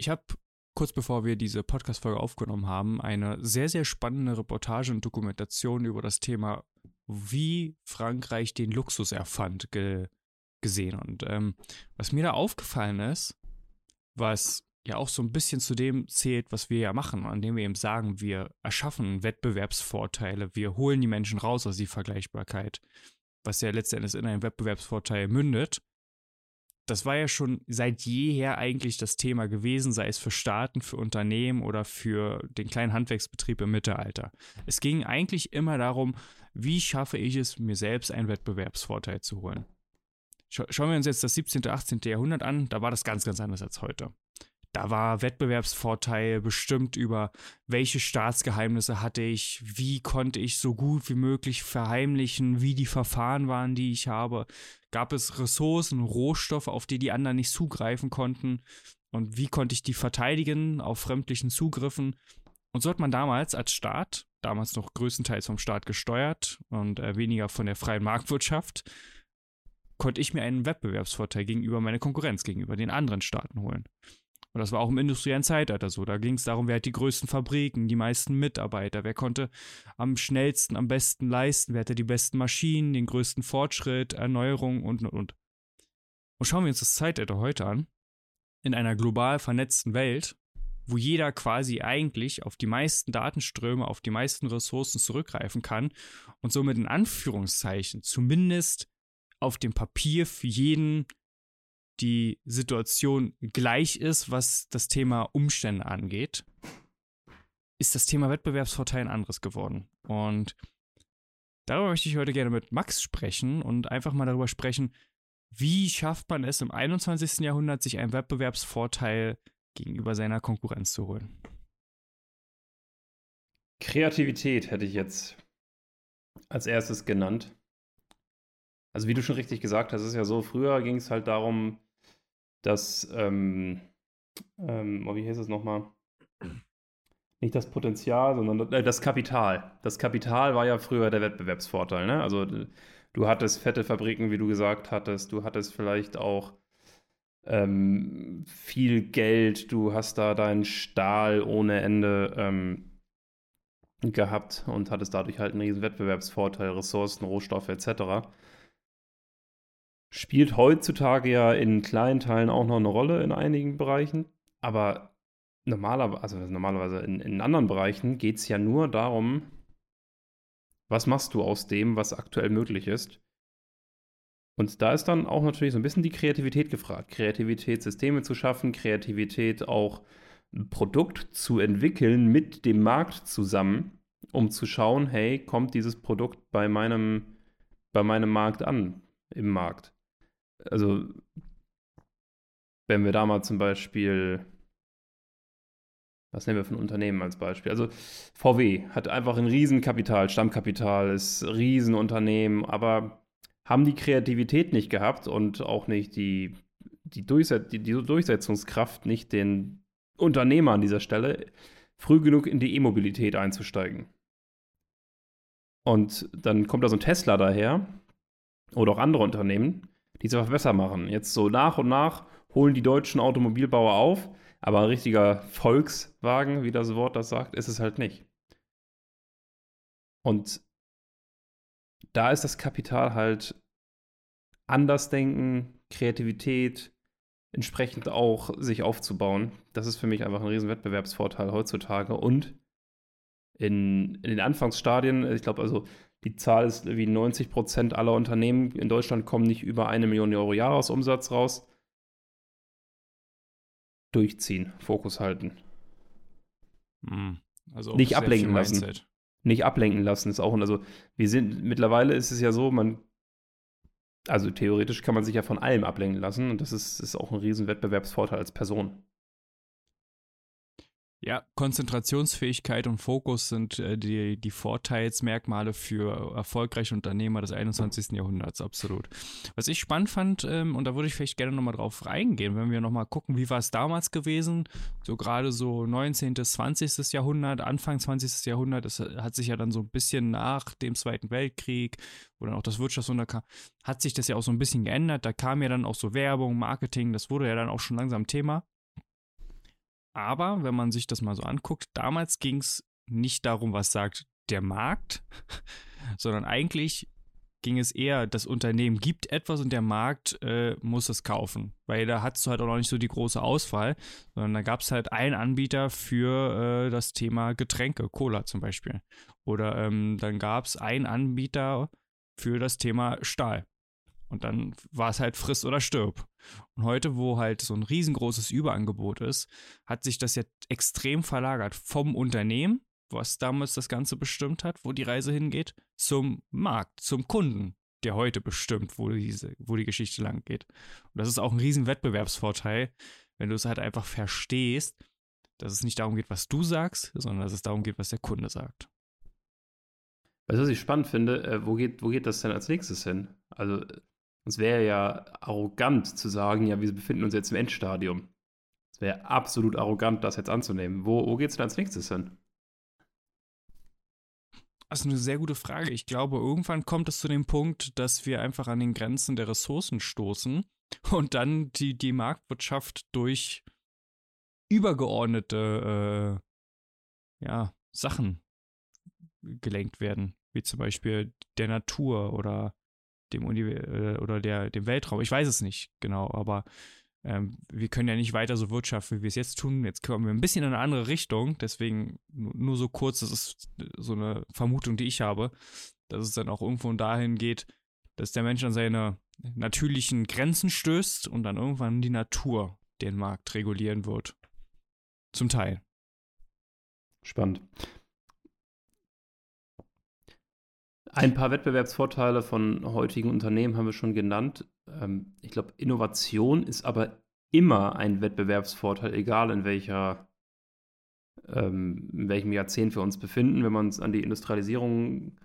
Ich habe kurz bevor wir diese Podcast-Folge aufgenommen haben, eine sehr, sehr spannende Reportage und Dokumentation über das Thema, wie Frankreich den Luxus erfand, ge gesehen. Und ähm, was mir da aufgefallen ist, was ja auch so ein bisschen zu dem zählt, was wir ja machen, an dem wir eben sagen, wir erschaffen Wettbewerbsvorteile, wir holen die Menschen raus aus die Vergleichbarkeit, was ja letztendlich in einen Wettbewerbsvorteil mündet. Das war ja schon seit jeher eigentlich das Thema gewesen, sei es für Staaten, für Unternehmen oder für den kleinen Handwerksbetrieb im Mittelalter. Es ging eigentlich immer darum, wie schaffe ich es, mir selbst einen Wettbewerbsvorteil zu holen. Schauen wir uns jetzt das 17., 18. Jahrhundert an, da war das ganz, ganz anders als heute. Da war Wettbewerbsvorteil bestimmt über, welche Staatsgeheimnisse hatte ich, wie konnte ich so gut wie möglich verheimlichen, wie die Verfahren waren, die ich habe. Gab es Ressourcen, Rohstoffe, auf die die anderen nicht zugreifen konnten? Und wie konnte ich die verteidigen auf fremdlichen Zugriffen? Und so hat man damals als Staat, damals noch größtenteils vom Staat gesteuert und äh, weniger von der freien Marktwirtschaft, konnte ich mir einen Wettbewerbsvorteil gegenüber meiner Konkurrenz, gegenüber den anderen Staaten holen. Und das war auch im industriellen Zeitalter so. Da ging es darum, wer hat die größten Fabriken, die meisten Mitarbeiter, wer konnte am schnellsten, am besten leisten, wer hatte die besten Maschinen, den größten Fortschritt, Erneuerung und, und, und. Und schauen wir uns das Zeitalter heute an. In einer global vernetzten Welt, wo jeder quasi eigentlich auf die meisten Datenströme, auf die meisten Ressourcen zurückgreifen kann und somit in Anführungszeichen zumindest auf dem Papier für jeden die Situation gleich ist, was das Thema Umstände angeht, ist das Thema Wettbewerbsvorteil ein anderes geworden. Und darüber möchte ich heute gerne mit Max sprechen und einfach mal darüber sprechen, wie schafft man es im 21. Jahrhundert, sich einen Wettbewerbsvorteil gegenüber seiner Konkurrenz zu holen? Kreativität hätte ich jetzt als erstes genannt. Also wie du schon richtig gesagt hast, ist ja so, früher ging es halt darum, das, ähm, ähm, oh, wie heißt es nochmal? Nicht das Potenzial, sondern äh, das Kapital. Das Kapital war ja früher der Wettbewerbsvorteil. Ne? Also du hattest fette Fabriken, wie du gesagt hattest. Du hattest vielleicht auch ähm, viel Geld. Du hast da deinen Stahl ohne Ende ähm, gehabt und hattest dadurch halt einen riesen Wettbewerbsvorteil, Ressourcen, Rohstoffe etc. Spielt heutzutage ja in kleinen Teilen auch noch eine Rolle in einigen Bereichen, aber normalerweise, also normalerweise in, in anderen Bereichen geht es ja nur darum, was machst du aus dem, was aktuell möglich ist. Und da ist dann auch natürlich so ein bisschen die Kreativität gefragt. Kreativität, Systeme zu schaffen, Kreativität auch ein Produkt zu entwickeln mit dem Markt zusammen, um zu schauen, hey, kommt dieses Produkt bei meinem, bei meinem Markt an, im Markt also wenn wir da mal zum Beispiel, was nehmen wir ein Unternehmen als Beispiel? Also VW hat einfach ein Riesenkapital, Stammkapital, ist ein Riesenunternehmen, aber haben die Kreativität nicht gehabt und auch nicht die, die, Durchset die, die Durchsetzungskraft, nicht den Unternehmer an dieser Stelle, früh genug in die E-Mobilität einzusteigen. Und dann kommt da so ein Tesla daher oder auch andere Unternehmen die es einfach besser machen. Jetzt so nach und nach holen die deutschen Automobilbauer auf, aber ein richtiger Volkswagen, wie das Wort das sagt, ist es halt nicht. Und da ist das Kapital halt anders denken, Kreativität, entsprechend auch sich aufzubauen. Das ist für mich einfach ein riesen Wettbewerbsvorteil heutzutage. Und in, in den Anfangsstadien, ich glaube also, die Zahl ist wie 90 Prozent aller Unternehmen in Deutschland kommen nicht über eine Million Euro Jahresumsatz raus. Durchziehen, Fokus halten. Hm, also nicht ablenken lassen. Mindset. Nicht ablenken lassen ist auch. Also wir sind mittlerweile ist es ja so, man also theoretisch kann man sich ja von allem ablenken lassen und das ist, ist auch ein riesen Wettbewerbsvorteil als Person. Ja, Konzentrationsfähigkeit und Fokus sind äh, die, die Vorteilsmerkmale für erfolgreiche Unternehmer des 21. Jahrhunderts, absolut. Was ich spannend fand, ähm, und da würde ich vielleicht gerne nochmal drauf reingehen, wenn wir nochmal gucken, wie war es damals gewesen, so gerade so 19., 20. Jahrhundert, Anfang 20. Jahrhundert, das hat sich ja dann so ein bisschen nach dem Zweiten Weltkrieg, wo dann auch das Wirtschaftswunder kam, hat sich das ja auch so ein bisschen geändert. Da kam ja dann auch so Werbung, Marketing, das wurde ja dann auch schon langsam Thema. Aber wenn man sich das mal so anguckt, damals ging es nicht darum, was sagt der Markt, sondern eigentlich ging es eher, das Unternehmen gibt etwas und der Markt äh, muss es kaufen. Weil da hattest du halt auch noch nicht so die große Auswahl, sondern da gab es halt einen Anbieter für äh, das Thema Getränke, Cola zum Beispiel. Oder ähm, dann gab es einen Anbieter für das Thema Stahl. Und dann war es halt friss oder stirb. Und heute, wo halt so ein riesengroßes Überangebot ist, hat sich das jetzt extrem verlagert vom Unternehmen was damals das Ganze bestimmt hat, wo die Reise hingeht, zum Markt, zum Kunden, der heute bestimmt, wo, diese, wo die Geschichte lang geht. Und das ist auch ein riesen Wettbewerbsvorteil, wenn du es halt einfach verstehst, dass es nicht darum geht, was du sagst, sondern dass es darum geht, was der Kunde sagt. Weißt du, was ich spannend finde? Äh, wo, geht, wo geht das denn als nächstes hin? Also, es wäre ja arrogant zu sagen, ja, wir befinden uns jetzt im Endstadium. Es wäre absolut arrogant, das jetzt anzunehmen. Wo, wo geht es denn als nächstes hin? Das ist eine sehr gute Frage. Ich glaube, irgendwann kommt es zu dem Punkt, dass wir einfach an den Grenzen der Ressourcen stoßen und dann die, die Marktwirtschaft durch übergeordnete äh, ja, Sachen gelenkt werden, wie zum Beispiel der Natur oder dem Uni äh, oder der, dem Weltraum. Ich weiß es nicht genau, aber ähm, wir können ja nicht weiter so wirtschaften, wie wir es jetzt tun. Jetzt kommen wir ein bisschen in eine andere Richtung. Deswegen nur so kurz, das ist so eine Vermutung, die ich habe, dass es dann auch irgendwo dahin geht, dass der Mensch an seine natürlichen Grenzen stößt und dann irgendwann die Natur den Markt regulieren wird. Zum Teil. Spannend. Ein paar Wettbewerbsvorteile von heutigen Unternehmen haben wir schon genannt. Ähm, ich glaube, Innovation ist aber immer ein Wettbewerbsvorteil, egal in welcher ähm, in welchem Jahrzehnt wir uns befinden. Wenn man an die Industrialisierung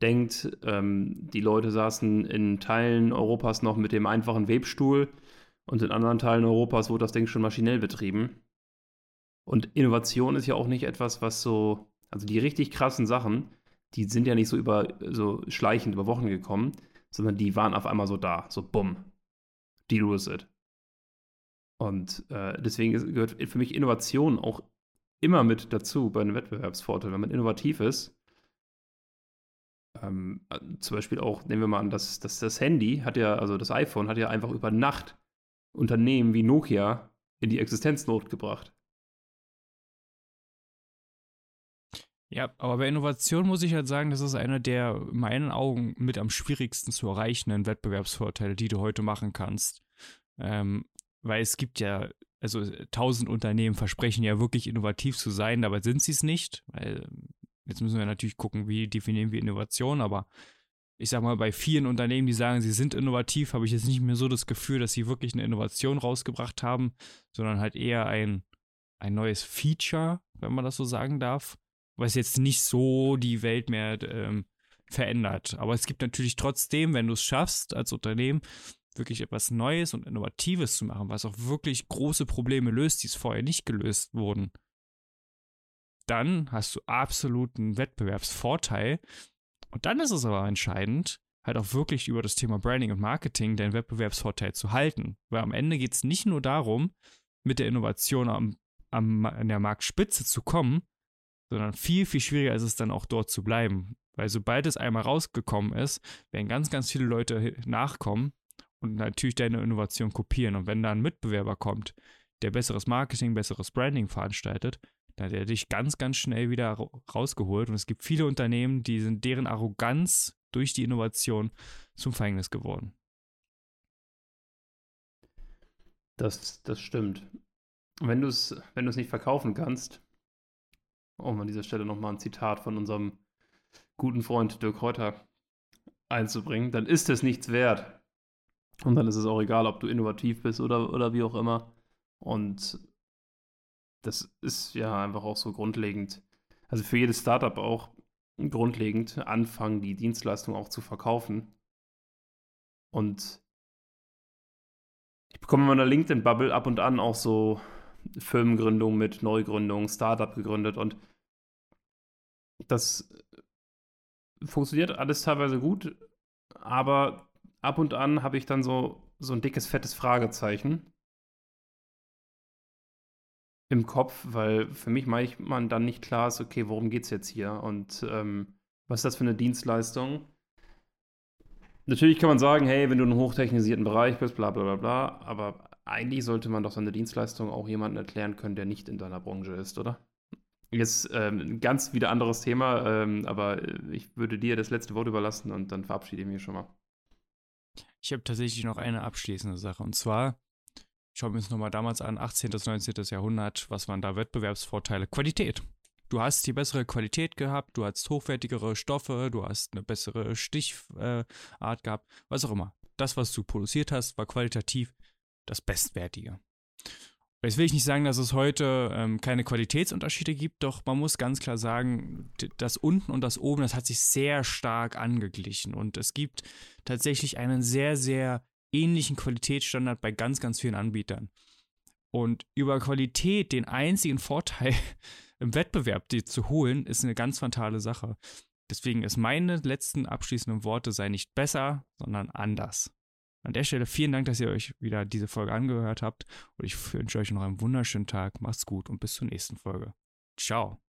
denkt, ähm, die Leute saßen in Teilen Europas noch mit dem einfachen Webstuhl und in anderen Teilen Europas wurde das Ding schon maschinell betrieben. Und Innovation ist ja auch nicht etwas, was so, also die richtig krassen Sachen, die sind ja nicht so über so schleichend über Wochen gekommen, sondern die waren auf einmal so da, so bumm, deal with it. Und äh, deswegen ist, gehört für mich Innovation auch immer mit dazu bei einem Wettbewerbsvorteil. Wenn man innovativ ist, ähm, äh, zum Beispiel auch, nehmen wir mal an, dass, dass das Handy hat ja, also das iPhone hat ja einfach über Nacht Unternehmen wie Nokia in die Existenznot gebracht. Ja, aber bei Innovation muss ich halt sagen, das ist einer der in meinen Augen mit am schwierigsten zu erreichenden Wettbewerbsvorteile, die du heute machen kannst. Ähm, weil es gibt ja, also tausend Unternehmen versprechen ja wirklich innovativ zu sein, dabei sind sie es nicht. Weil jetzt müssen wir natürlich gucken, wie definieren wir Innovation, aber ich sag mal, bei vielen Unternehmen, die sagen, sie sind innovativ, habe ich jetzt nicht mehr so das Gefühl, dass sie wirklich eine Innovation rausgebracht haben, sondern halt eher ein, ein neues Feature, wenn man das so sagen darf was jetzt nicht so die Welt mehr ähm, verändert. Aber es gibt natürlich trotzdem, wenn du es schaffst, als Unternehmen wirklich etwas Neues und Innovatives zu machen, was auch wirklich große Probleme löst, die es vorher nicht gelöst wurden, dann hast du absoluten Wettbewerbsvorteil. Und dann ist es aber entscheidend, halt auch wirklich über das Thema Branding und Marketing deinen Wettbewerbsvorteil zu halten. Weil am Ende geht es nicht nur darum, mit der Innovation am, am, an der Marktspitze zu kommen, sondern viel, viel schwieriger ist es dann auch dort zu bleiben. Weil sobald es einmal rausgekommen ist, werden ganz, ganz viele Leute nachkommen und natürlich deine Innovation kopieren. Und wenn da ein Mitbewerber kommt, der besseres Marketing, besseres Branding veranstaltet, dann hat er dich ganz, ganz schnell wieder rausgeholt. Und es gibt viele Unternehmen, die sind deren Arroganz durch die Innovation zum Verhängnis geworden. Das, das stimmt. Wenn du es wenn nicht verkaufen kannst, um an dieser Stelle nochmal ein Zitat von unserem guten Freund Dirk Reuter einzubringen, dann ist es nichts wert. Und dann ist es auch egal, ob du innovativ bist oder, oder wie auch immer. Und das ist ja einfach auch so grundlegend. Also für jedes Startup auch grundlegend anfangen, die Dienstleistung auch zu verkaufen. Und ich bekomme in meiner LinkedIn-Bubble ab und an auch so Firmengründung mit Neugründung, Startup gegründet und das funktioniert alles teilweise gut, aber ab und an habe ich dann so, so ein dickes, fettes Fragezeichen. im Kopf, weil für mich manchmal dann nicht klar ist, okay, worum geht es jetzt hier und ähm, was ist das für eine Dienstleistung? Natürlich kann man sagen, hey, wenn du in einem hochtechnisierten Bereich bist, bla bla bla bla, aber eigentlich sollte man doch so eine Dienstleistung auch jemandem erklären können, der nicht in deiner Branche ist, oder? Jetzt ähm, ein ganz wieder anderes Thema, ähm, aber ich würde dir das letzte Wort überlassen und dann verabschiede ich mich schon mal. Ich habe tatsächlich noch eine abschließende Sache und zwar, schauen wir uns nochmal damals an, 18. bis 19. Jahrhundert, was waren da Wettbewerbsvorteile? Qualität. Du hast die bessere Qualität gehabt, du hast hochwertigere Stoffe, du hast eine bessere Stichart äh, gehabt, was auch immer. Das, was du produziert hast, war qualitativ das Bestwertige. Jetzt will ich nicht sagen, dass es heute ähm, keine Qualitätsunterschiede gibt, doch man muss ganz klar sagen, das unten und das oben, das hat sich sehr stark angeglichen. Und es gibt tatsächlich einen sehr, sehr ähnlichen Qualitätsstandard bei ganz, ganz vielen Anbietern. Und über Qualität den einzigen Vorteil im Wettbewerb die zu holen, ist eine ganz fatale Sache. Deswegen ist meine letzten abschließenden Worte sei nicht besser, sondern anders. An der Stelle vielen Dank, dass ihr euch wieder diese Folge angehört habt und ich wünsche euch noch einen wunderschönen Tag. Macht's gut und bis zur nächsten Folge. Ciao.